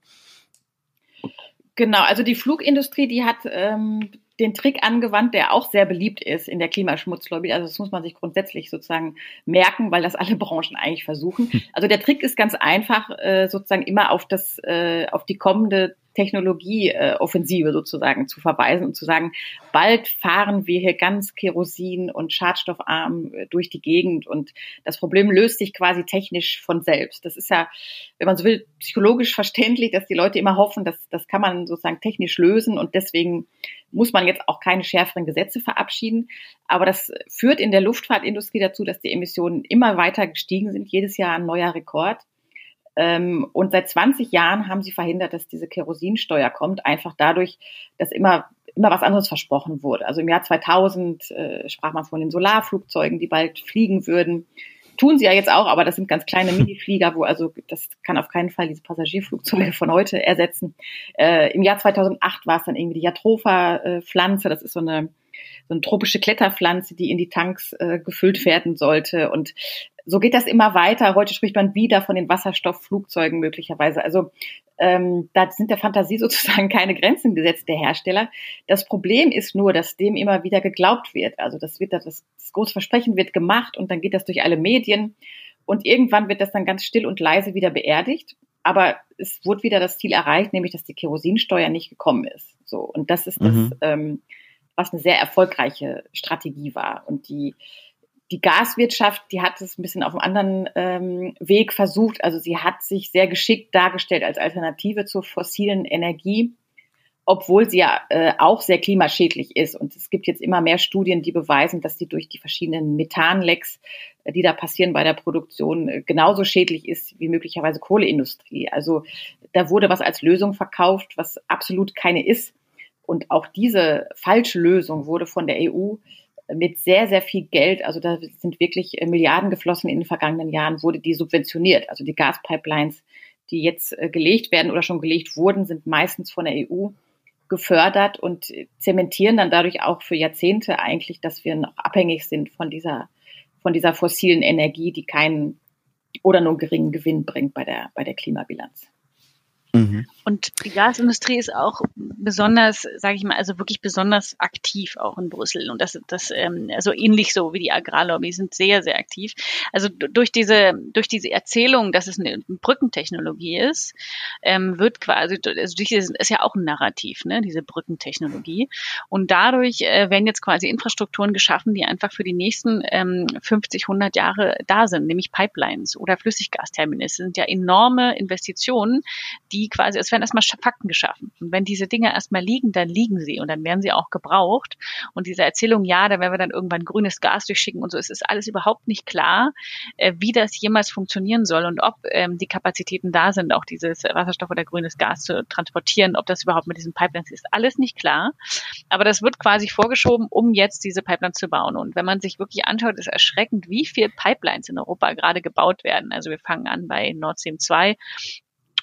Genau, also die Flugindustrie, die hat ähm, den Trick angewandt, der auch sehr beliebt ist in der Klimaschmutzlobby. Also das muss man sich grundsätzlich sozusagen merken, weil das alle [LAUGHS] Branchen eigentlich versuchen. Hm. Also der Trick ist ganz einfach, äh, sozusagen immer auf das, äh, auf die kommende Technologieoffensive sozusagen zu verweisen und zu sagen, bald fahren wir hier ganz kerosin- und schadstoffarm äh, durch die Gegend und das Problem löst sich quasi technisch von selbst. Das ist ja, wenn man so will, psychologisch [LAUGHS] verständlich, dass die Leute immer hoffen, dass das kann man sozusagen technisch lösen und deswegen muss man jetzt auch keine schärferen Gesetze verabschieden. Aber das führt in der Luftfahrtindustrie dazu, dass die Emissionen immer weiter gestiegen sind, jedes Jahr ein neuer Rekord Ähm, und seit 20 Jahren haben sie verhindert, dass diese Kerosinsteuer kommt, einfach dadurch, dass immer immer was anderes versprochen wurde. Also im Jahr 2000 äh, sprach man von den Solarflugzeugen, die bald fliegen würden. Tun sie ja jetzt auch, aber das sind ganz kleine [LAUGHS] Miniflieger, wo also das kann auf keinen Fall diese Passagierflugzeuge von heute ersetzen. Äh, Im Jahr 2008 war es dann irgendwie die Jatropha-Pflanze. Das ist so eine so eine tropische Kletterpflanze, die in die Tanks äh, gefüllt werden sollte. Und so geht das immer weiter. Heute spricht man wieder von den Wasserstoffflugzeugen möglicherweise. Also ähm, da sind der Fantasie [LAUGHS] sozusagen keine Grenzen gesetzt der Hersteller. Das Problem ist nur, dass dem immer wieder geglaubt wird. Also das wird das, das große Versprechen wird gemacht und dann geht das durch alle Medien und irgendwann wird das dann ganz still und leise wieder beerdigt. Aber es wurde wieder das Ziel erreicht, nämlich dass die Kerosinsteuer nicht gekommen ist. So und das ist mhm. das, ähm, was eine sehr erfolgreiche Strategie war und die die Gaswirtschaft, die hat es ein bisschen auf einem anderen ähm, Weg versucht. Also sie hat sich sehr geschickt dargestellt als Alternative zur fossilen Energie, obwohl sie ja äh, auch sehr klimaschädlich ist. Und es gibt jetzt immer mehr Studien, die beweisen, dass sie durch die verschiedenen Methanlecks, äh, die da passieren bei der Produktion, äh, genauso schädlich ist wie möglicherweise Kohleindustrie. Also da wurde was als Lösung verkauft, was absolut keine ist. Und auch diese falsche Lösung wurde von der EU mit sehr, sehr viel Geld, also da sind wirklich äh, Milliarden geflossen in den vergangenen Jahren, wurde die subventioniert. Also die Gaspipelines, die jetzt äh, gelegt werden oder schon gelegt wurden, sind meistens von der EU gefördert und zementieren dann dadurch auch für Jahrzehnte eigentlich, dass wir noch abhängig sind von dieser, von dieser fossilen Energie, die keinen oder nur geringen Gewinn bringt bei der, bei der Klimabilanz. Mhm. Und die Gasindustrie ist auch besonders, sage ich mal, also wirklich besonders aktiv auch in Brüssel. Und das, das ähm, also ähnlich so wie die Agrarlobby sind sehr, sehr aktiv. Also durch diese, durch diese Erzählung, dass es eine Brückentechnologie ist, ähm, wird quasi, also durch diese, ist ja auch ein Narrativ, ne, diese Brückentechnologie. Und dadurch äh, werden jetzt quasi Infrastrukturen geschaffen, die einfach für die nächsten ähm, 50, 100 Jahre da sind, nämlich Pipelines oder Flüssiggasterminals. Das sind ja enorme Investitionen, die die quasi, es werden erstmal Fakten geschaffen. Und wenn diese Dinge erstmal liegen, dann liegen sie und dann werden sie auch gebraucht. Und diese Erzählung, ja, da werden wir dann irgendwann grünes Gas durchschicken und so, es ist alles überhaupt nicht klar, äh, wie das jemals funktionieren soll und ob ähm, die Kapazitäten da sind, auch dieses Wasserstoff oder grünes Gas zu transportieren, ob das überhaupt mit diesen Pipelines ist, alles nicht klar. Aber das wird quasi vorgeschoben, um jetzt diese Pipelines zu bauen. Und wenn man sich wirklich anschaut, ist erschreckend, wie viel Pipelines in Europa gerade gebaut werden. Also wir fangen an bei Nord Stream 2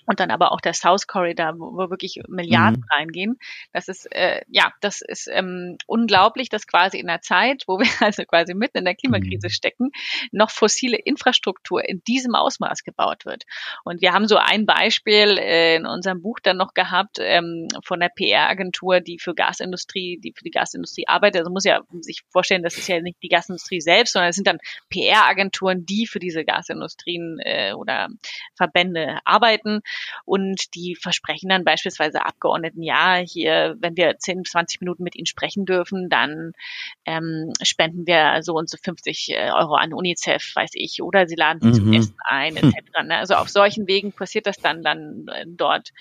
und dann aber auch der South Corridor, wo, wo wirklich Milliarden mhm. reingehen. Das ist äh, ja, das ist ähm, unglaublich, dass quasi in der Zeit, wo wir [LAUGHS] also quasi mitten in der Klimakrise mhm. stecken, noch fossile Infrastruktur in diesem Ausmaß gebaut wird. Und wir haben so ein Beispiel äh, in unserem Buch dann noch gehabt ähm, von der PR-Agentur, die für Gasindustrie, die für die Gasindustrie arbeitet. Also muss ja sich vorstellen, das ist ja nicht die Gasindustrie selbst, sondern es sind dann PR-Agenturen, die für diese Gasindustrien äh, oder Verbände arbeiten und die versprechen dann beispielsweise Abgeordneten, ja, hier, wenn wir 10, 20 Minuten mit ihnen sprechen dürfen, dann ähm, spenden wir so und so 50 äh, Euro an UNICEF, weiß ich, oder sie laden sie mhm. zum Essen ein, etc. Ne? Also auf solchen Wegen passiert das dann dann äh, dort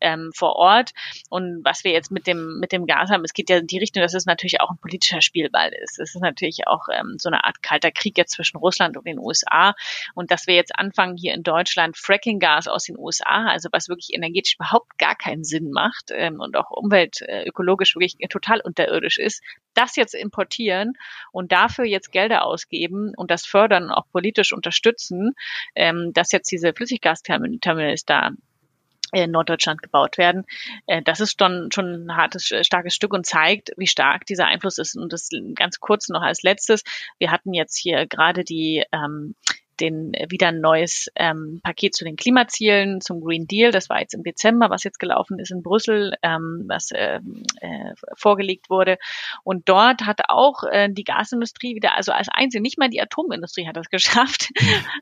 ähm, vor Ort. Und was wir jetzt mit dem mit dem Gas haben, es geht ja in die Richtung, dass es natürlich auch ein politischer Spielball ist. Es ist natürlich auch ähm, so eine Art kalter Krieg jetzt zwischen Russland und den USA und dass wir jetzt anfangen hier in Deutschland Fracking-Gas aus den USA also was wirklich energetisch überhaupt gar keinen Sinn macht ähm, und auch umweltökologisch wirklich total unterirdisch ist, das jetzt importieren und dafür jetzt Gelder ausgeben und das fördern auch politisch unterstützen, ähm, dass jetzt diese Flüssiggasterminals da in Norddeutschland gebaut werden. Äh, das ist schon, schon ein hartes, starkes Stück und zeigt, wie stark dieser Einfluss ist. Und das ganz kurz noch als letztes. Wir hatten jetzt hier gerade die ähm, den äh, wieder ein neues ähm, Paket zu den Klimazielen, zum Green Deal. Das war jetzt im Dezember, was jetzt gelaufen ist in Brüssel, ähm, was ähm, äh, vorgelegt wurde. Und dort hat auch äh, die Gasindustrie wieder, also als einzige, nicht mal die Atomindustrie hat das [LAUGHS] geschafft,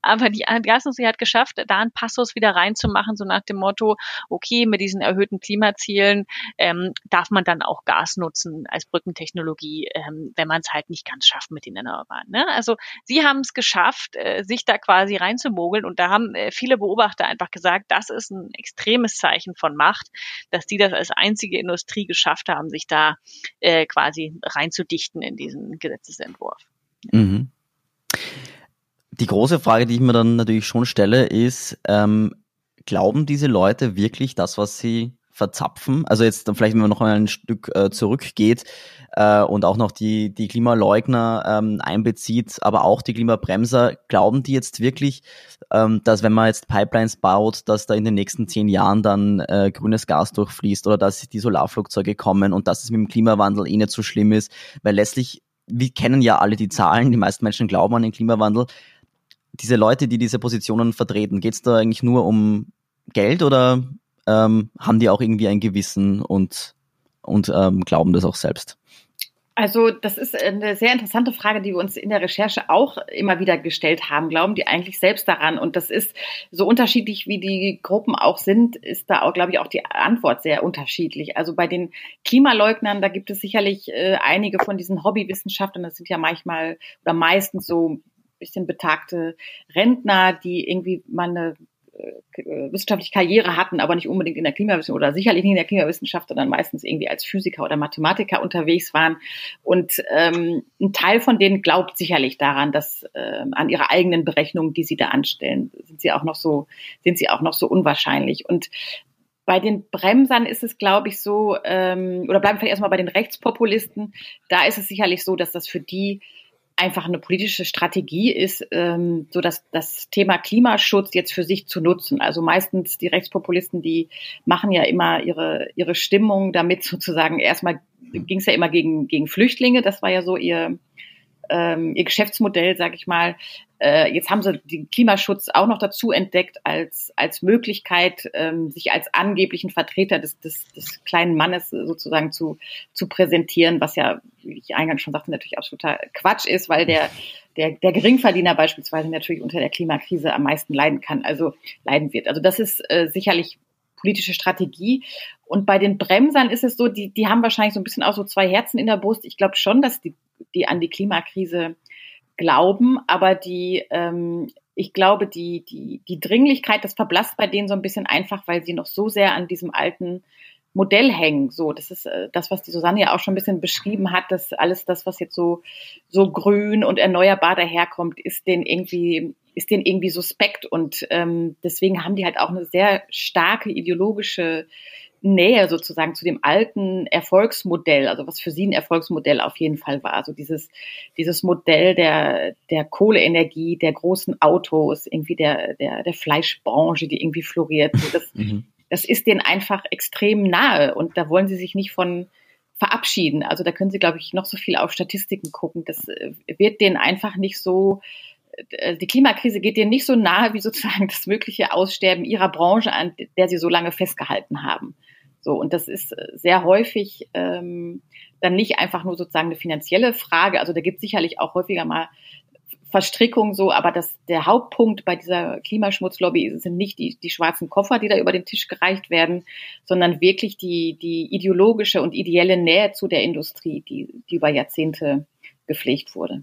aber die, die Gasindustrie hat geschafft, da einen Passus wieder reinzumachen, so nach dem Motto, okay, mit diesen erhöhten Klimazielen ähm, darf man dann auch Gas nutzen als Brückentechnologie, ähm, wenn man es halt nicht ganz schafft mit den Erneuerbaren. Ne? Also sie haben es geschafft, äh, sich da quasi reinzumogeln. Und da haben äh, viele Beobachter einfach gesagt, das ist ein extremes Zeichen von Macht, dass die das als einzige Industrie geschafft haben, sich da äh, quasi reinzudichten in diesen Gesetzesentwurf. Mhm. Die große Frage, die ich mir dann natürlich schon stelle, ist, ähm, glauben diese Leute wirklich das, was sie verzapfen? Also jetzt dann vielleicht, wenn man noch mal ein Stück äh, zurückgeht äh, und auch noch die, die Klimaleugner ähm, einbezieht, aber auch die Klimabremser, glauben die jetzt wirklich, ähm, dass wenn man jetzt Pipelines baut, dass da in den nächsten zehn Jahren dann äh, grünes Gas durchfließt oder dass die Solarflugzeuge kommen und dass es mit dem Klimawandel eh nicht so schlimm ist? Weil letztlich, wir kennen ja alle die Zahlen, die meisten Menschen glauben an den Klimawandel. Diese Leute, die diese Positionen vertreten, geht es da eigentlich nur um Geld oder ähm, haben die auch irgendwie ein Gewissen und, und ähm, glauben das auch selbst? Also das ist eine sehr interessante Frage, die wir uns in der Recherche auch immer wieder gestellt haben. Glauben die eigentlich selbst daran? Und das ist so unterschiedlich, wie die Gruppen auch sind, ist da auch, glaube ich, auch die Antwort sehr unterschiedlich. Also bei den Klimaleugnern, da gibt es sicherlich äh, einige von diesen Hobbywissenschaftlern, das sind ja manchmal oder meistens so bisschen betagte Rentner, die irgendwie mal eine wissenschaftliche Karriere hatten, aber nicht unbedingt in der Klimawissenschaft oder sicherlich nicht in der Klimawissenschaft, sondern meistens irgendwie als Physiker oder Mathematiker unterwegs waren. Und ähm, ein Teil von denen glaubt sicherlich daran, dass äh, an ihre eigenen Berechnungen, die sie da anstellen, sind sie auch noch so, sind sie auch noch so unwahrscheinlich. Und bei den Bremsern ist es, glaube ich, so, ähm, oder bleiben wir vielleicht erstmal bei den Rechtspopulisten, da ist es sicherlich so, dass das für die einfach eine politische Strategie ist, ähm, so dass das Thema Klimaschutz jetzt für sich zu nutzen. Also meistens die Rechtspopulisten, die machen ja immer ihre ihre Stimmung damit sozusagen erstmal ging es ja immer gegen gegen Flüchtlinge, das war ja so ihr ähm, ihr Geschäftsmodell, sag ich mal. Äh, jetzt haben sie den Klimaschutz auch noch dazu entdeckt als, als Möglichkeit, ähm, sich als angeblichen Vertreter des, des, des kleinen Mannes sozusagen zu, zu präsentieren, was ja, wie ich eingangs schon sagte, natürlich absoluter Quatsch ist, weil der, der, der Geringverdiener beispielsweise natürlich unter der Klimakrise am meisten leiden kann, also leiden wird. Also das ist äh, sicherlich politische Strategie. Und bei den Bremsern ist es so, die, die haben wahrscheinlich so ein bisschen auch so zwei Herzen in der Brust. Ich glaube schon, dass die, die an die Klimakrise glauben, aber die, ähm, ich glaube, die, die, die Dringlichkeit, das verblasst bei denen so ein bisschen einfach, weil sie noch so sehr an diesem alten Modell hängen. So, das ist äh, das, was die Susanne ja auch schon ein bisschen beschrieben hat, dass alles das, was jetzt so, so grün und erneuerbar daherkommt, ist denen irgendwie, ist denen irgendwie suspekt und ähm, deswegen haben die halt auch eine sehr starke ideologische Nähe sozusagen zu dem alten Erfolgsmodell, also was für sie ein Erfolgsmodell auf jeden Fall war. Also dieses, dieses Modell der, der Kohleenergie, der großen Autos, irgendwie der, der, der Fleischbranche, die irgendwie floriert. Das, mhm. das ist denen einfach extrem nahe und da wollen sie sich nicht von verabschieden. Also da können sie, glaube ich, noch so viel auf Statistiken gucken. Das äh, wird denen einfach nicht so, äh, die Klimakrise geht denen nicht so nahe wie sozusagen das mögliche Aussterben ihrer Branche, an der sie so lange festgehalten haben. So, und das ist äh, sehr häufig ähm, dann nicht einfach nur sozusagen eine finanzielle Frage. Also da gibt es sicherlich auch häufiger mal Verstrickungen so, aber das, der Hauptpunkt bei dieser Klimaschmutzlobby sind nicht die, die schwarzen Koffer, die da über den Tisch gereicht werden, sondern wirklich die, die ideologische und ideelle Nähe zu der Industrie, die, die über Jahrzehnte gepflegt wurde.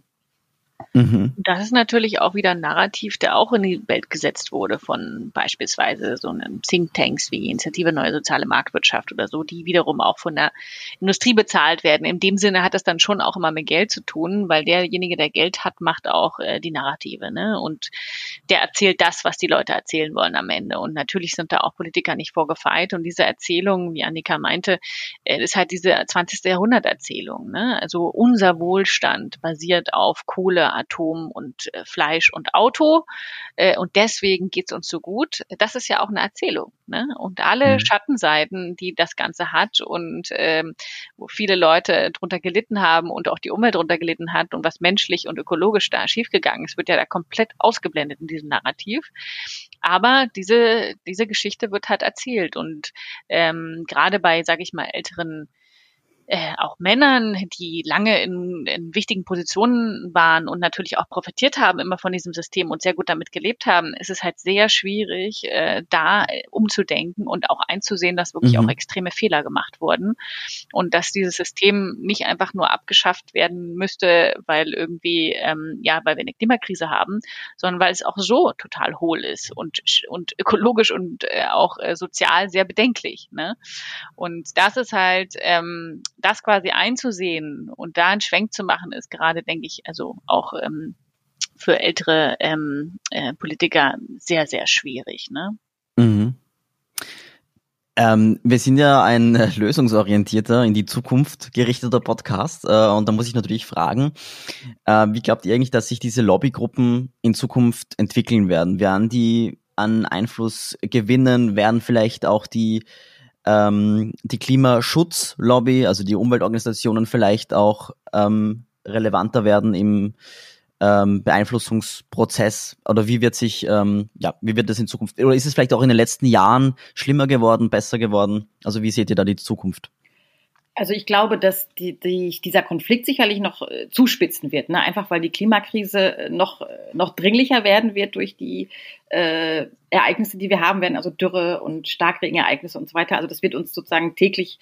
Mhm. Das ist natürlich auch wieder ein Narrativ, der auch in die Welt gesetzt wurde von beispielsweise so einem Thinktanks wie Initiative Neue Soziale Marktwirtschaft oder so, die wiederum auch von der Industrie bezahlt werden. In dem Sinne hat das dann schon auch immer mit Geld zu tun, weil derjenige, der Geld hat, macht auch äh, die Narrative, ne? Und der erzählt das, was die Leute erzählen wollen am Ende. Und natürlich sind da auch Politiker nicht vorgefeit. Und diese Erzählung, wie Annika meinte, äh, ist halt diese 20. Jahrhundert Erzählung. Ne? Also unser Wohlstand basiert auf Kohle, Atom und äh, Fleisch und Auto. Äh, und deswegen geht's uns so gut. Das ist ja auch eine Erzählung. Ne? Und alle mhm. Schattenseiten, die das Ganze hat und ähm, wo viele Leute drunter gelitten haben und auch die Umwelt drunter gelitten hat und was menschlich und ökologisch da schiefgegangen ist, wird ja da komplett ausgeblendet in diesem Narrativ. Aber diese, diese Geschichte wird halt erzählt und ähm, gerade bei, sage ich mal, älteren äh, auch Männern, die lange in, in wichtigen Positionen waren und natürlich auch profitiert haben immer von diesem System und sehr gut damit gelebt haben, ist es halt sehr schwierig, äh, da äh, umzudenken und auch einzusehen, dass wirklich mhm. auch extreme Fehler gemacht wurden und dass dieses System nicht einfach nur abgeschafft werden müsste, weil irgendwie, ähm, ja, weil wir eine Klimakrise haben, sondern weil es auch so total hohl ist und, und ökologisch und äh, auch äh, sozial sehr bedenklich. Ne? Und das ist halt ähm, das quasi einzusehen und da einen Schwenk zu machen, ist gerade, denke ich, also auch ähm, für ältere ähm, äh, Politiker sehr, sehr schwierig. Ne? Mhm. Ähm, wir sind ja ein lösungsorientierter, in die Zukunft gerichteter Podcast. Äh, und da muss ich natürlich fragen, äh, wie glaubt ihr eigentlich, dass sich diese Lobbygruppen in Zukunft entwickeln werden? Werden die an Einfluss gewinnen? Werden vielleicht auch die, ähm, die Klimaschutzlobby, also die Umweltorganisationen vielleicht auch ähm, relevanter werden im ähm, Beeinflussungsprozess oder wie wird sich, ähm, ja, wie wird das in Zukunft, oder ist es vielleicht auch in den letzten Jahren schlimmer geworden, besser geworden? Also wie seht ihr da die Zukunft? Also ich glaube, dass die, die, dieser Konflikt sicherlich noch äh, zuspitzen wird, ne? einfach weil die Klimakrise äh, noch, äh, noch dringlicher werden wird durch die äh, Ereignisse, die wir haben werden, also Dürre und Starkregenereignisse und so weiter. Also das wird uns sozusagen täglich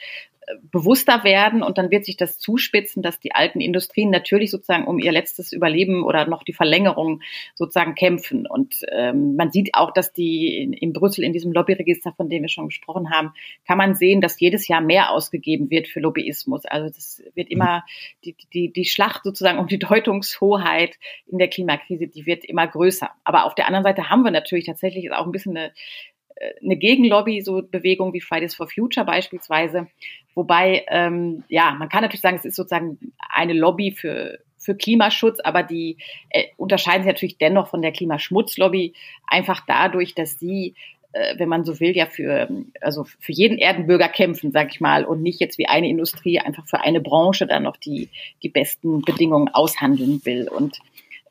bewusster werden und dann wird sich das zuspitzen, dass die alten Industrien natürlich sozusagen um ihr letztes Überleben oder noch die Verlängerung sozusagen kämpfen. Und ähm, man sieht auch, dass die in, in Brüssel in diesem Lobbyregister, von dem wir schon gesprochen haben, kann man sehen, dass jedes Jahr mehr ausgegeben wird für Lobbyismus. Also das wird immer die, die, die Schlacht sozusagen um die Deutungshoheit in der Klimakrise, die wird immer größer. Aber auf der anderen Seite haben wir natürlich tatsächlich auch ein bisschen eine eine Gegenlobby, so Bewegung wie Fridays for Future beispielsweise. Wobei, ähm, ja, man kann natürlich sagen, es ist sozusagen eine Lobby für, für Klimaschutz, aber die äh, unterscheiden sich natürlich dennoch von der Klimaschmutzlobby einfach dadurch, dass sie äh, wenn man so will, ja für, also für jeden Erdenbürger kämpfen, sag ich mal, und nicht jetzt wie eine Industrie einfach für eine Branche dann noch die, die besten Bedingungen aushandeln will. Und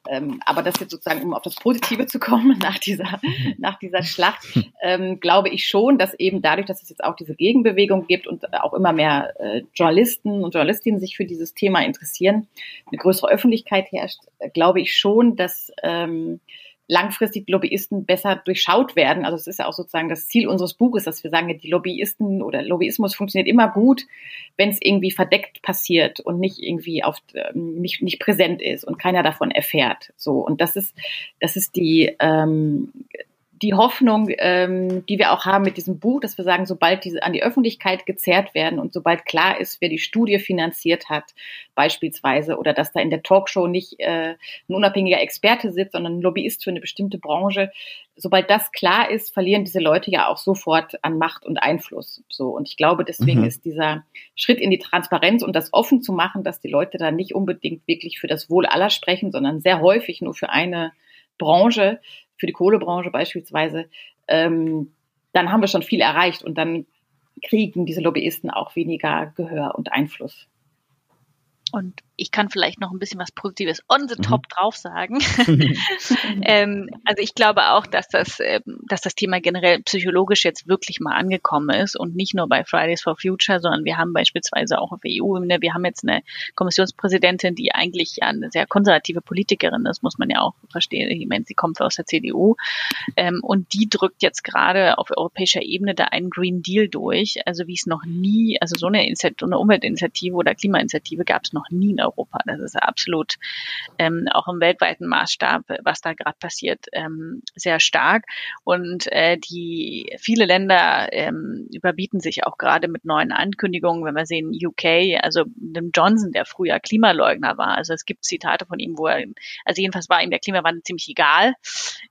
ähm, aber das jetzt sozusagen, um auf das Positive zu kommen [LAUGHS] nach dieser, nach dieser Schlacht, ähm, glaube ich schon, dass eben dadurch, dass es jetzt auch diese Gegenbewegung gibt und auch immer mehr äh, Journalisten und Journalistinnen sich für dieses Thema interessieren, eine größere Öffentlichkeit herrscht, äh, glaube ich schon, dass ähm, langfristig Lobbyisten besser durchschaut werden. Also es ist ja auch sozusagen das Ziel unseres Buches, dass wir sagen, die Lobbyisten oder Lobbyismus funktioniert immer gut, wenn es irgendwie verdeckt passiert und nicht irgendwie auf ähm, nicht, nicht präsent ist und keiner davon erfährt. So und das ist das ist die ähm, die Hoffnung, ähm, die wir auch haben mit diesem Buch, dass wir sagen, sobald diese an die Öffentlichkeit gezerrt werden und sobald klar ist, wer die Studie finanziert hat, beispielsweise, oder dass da in der Talkshow nicht äh, ein unabhängiger Experte sitzt, sondern ein Lobbyist für eine bestimmte Branche, sobald das klar ist, verlieren diese Leute ja auch sofort an Macht und Einfluss. So und ich glaube, deswegen mhm. ist dieser Schritt in die Transparenz und das offen zu machen, dass die Leute da nicht unbedingt wirklich für das Wohl aller sprechen, sondern sehr häufig nur für eine Branche, für die Kohlebranche beispielsweise, ähm, dann haben wir schon viel erreicht und dann kriegen diese Lobbyisten auch weniger Gehör und Einfluss. Und ich kann vielleicht noch ein bisschen was Positives on the top mhm. drauf sagen. [LAUGHS] [LAUGHS] ähm, also ich glaube auch, dass das, ähm, dass das Thema generell psychologisch jetzt wirklich mal angekommen ist und nicht nur bei Fridays for Future, sondern wir haben beispielsweise auch auf EU-Ebene, wir haben jetzt eine Kommissionspräsidentin, die eigentlich ja eine sehr konservative Politikerin ist, muss man ja auch verstehen. Ich meine, sie kommt aus der CDU ähm, und die drückt jetzt gerade auf europäischer Ebene da einen Green Deal durch, also wie es noch nie, also so eine, Initiative, eine Umweltinitiative oder Klimainitiative gab es noch nie in Europa. Das ist absolut ähm, auch im weltweiten Maßstab, was da gerade passiert, ähm, sehr stark. Und äh, die viele Länder ähm, überbieten sich auch gerade mit neuen Ankündigungen, wenn wir sehen UK, also dem Johnson, der früher Klimaleugner war. Also es gibt Zitate von ihm, wo er, also jedenfalls war ihm der Klimawandel ziemlich egal,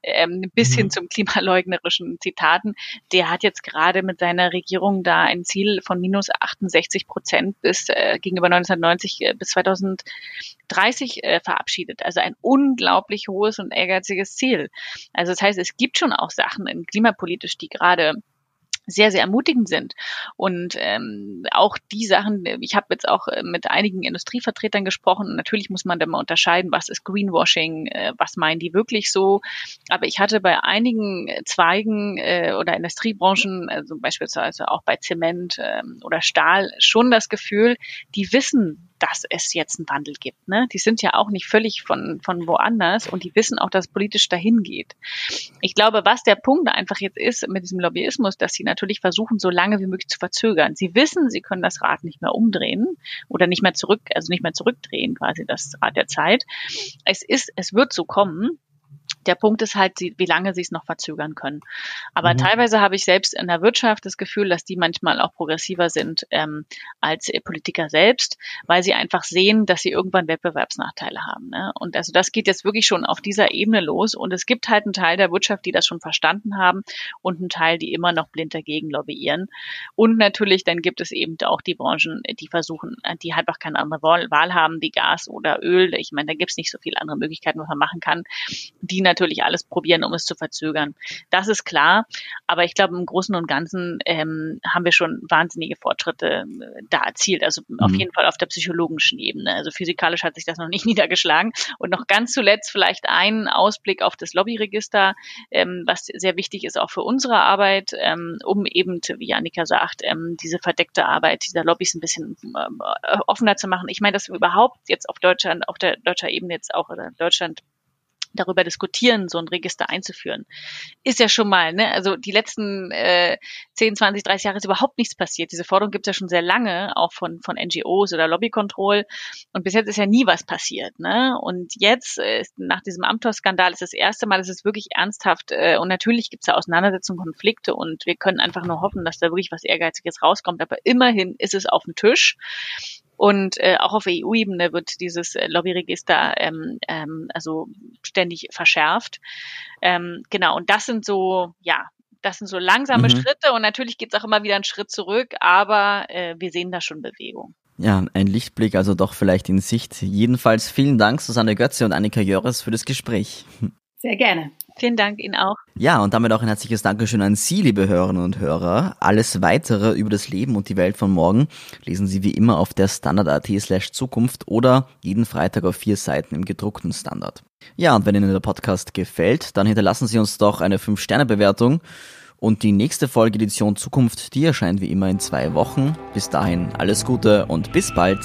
ähm, bis mhm. hin zum klimaleugnerischen Zitaten. Der hat jetzt gerade mit seiner Regierung da ein Ziel von minus 68 Prozent bis äh, gegenüber 1990 äh, bis 2000 2030 äh, verabschiedet. Also ein unglaublich hohes und ehrgeiziges Ziel. Also das heißt, es gibt schon auch Sachen in klimapolitisch, die gerade sehr, sehr ermutigend sind. Und ähm, auch die Sachen, ich habe jetzt auch äh, mit einigen Industrievertretern gesprochen. Natürlich muss man da mal unterscheiden, was ist Greenwashing, äh, was meinen die wirklich so. Aber ich hatte bei einigen Zweigen äh, oder Industriebranchen, also beispielsweise auch bei Zement äh, oder Stahl, schon das Gefühl, die wissen, dass es jetzt einen Wandel gibt. Ne? Die sind ja auch nicht völlig von, von woanders und die wissen auch, dass politisch dahin geht. Ich glaube, was der Punkt einfach jetzt ist mit diesem Lobbyismus, dass sie natürlich versuchen, so lange wie möglich zu verzögern. Sie wissen, sie können das Rad nicht mehr umdrehen oder nicht mehr zurück, also nicht mehr zurückdrehen, quasi das Rad der Zeit. Es ist, es wird so kommen. Der Punkt ist halt, wie lange sie es noch verzögern können. Aber mhm. teilweise habe ich selbst in der Wirtschaft das Gefühl, dass die manchmal auch progressiver sind ähm, als Politiker selbst, weil sie einfach sehen, dass sie irgendwann Wettbewerbsnachteile haben. Ne? Und also das geht jetzt wirklich schon auf dieser Ebene los. Und es gibt halt einen Teil der Wirtschaft, die das schon verstanden haben und einen Teil, die immer noch blind dagegen lobbyieren. Und natürlich, dann gibt es eben auch die Branchen, die versuchen, die halt auch keine andere Wahl haben, wie Gas oder Öl. Ich meine, da gibt es nicht so viele andere Möglichkeiten, was man machen kann, die natürlich alles probieren, um es zu verzögern. Das ist klar, aber ich glaube, im Großen und Ganzen ähm, haben wir schon wahnsinnige Fortschritte äh, da erzielt. Also mhm. auf jeden Fall auf der psychologischen Ebene. Also physikalisch hat sich das noch nicht [LAUGHS] niedergeschlagen. Und noch ganz zuletzt vielleicht ein Ausblick auf das Lobbyregister, ähm, was sehr wichtig ist auch für unsere Arbeit, ähm, um eben, wie Annika sagt, ähm, diese verdeckte Arbeit dieser Lobbys ein bisschen äh, offener zu machen. Ich meine, dass wir überhaupt jetzt auf Deutschland, auf der deutscher Ebene jetzt auch oder Deutschland darüber diskutieren, so ein Register einzuführen. Ist ja schon mal, ne? Also die letzten äh, 10, 20, 30 Jahre ist überhaupt nichts passiert. Diese Forderung gibt es ja schon sehr lange, auch von, von NGOs oder Lobbykontroll. Und bis jetzt ist ja nie was passiert. Ne? Und jetzt, äh, nach diesem Amtor-Skandal, ist das erste Mal, dass es wirklich ernsthaft, äh, und natürlich gibt es ja Auseinandersetzungen, Konflikte und wir können einfach nur hoffen, dass da wirklich was Ehrgeiziges rauskommt. Aber immerhin ist es auf dem Tisch. Und äh, auch auf EU-Ebene wird dieses äh, Lobbyregister ähm, ähm, also ständig verschärft. Ähm, genau, und das sind so, ja, das sind so langsame mhm. Schritte und natürlich geht es auch immer wieder einen Schritt zurück, aber äh, wir sehen da schon Bewegung. Ja, ein Lichtblick also doch vielleicht in Sicht. Jedenfalls vielen Dank, Susanne Götze und Annika Jöres für das Gespräch. Sehr gerne. Vielen Dank Ihnen auch. Ja, und damit auch ein herzliches Dankeschön an Sie, liebe Hörerinnen und Hörer. Alles weitere über das Leben und die Welt von morgen lesen Sie wie immer auf der Standard.at slash Zukunft oder jeden Freitag auf vier Seiten im gedruckten Standard. Ja, und wenn Ihnen der Podcast gefällt, dann hinterlassen Sie uns doch eine 5-Sterne-Bewertung. Und die nächste Folge Edition Zukunft, die erscheint wie immer in zwei Wochen. Bis dahin alles Gute und bis bald.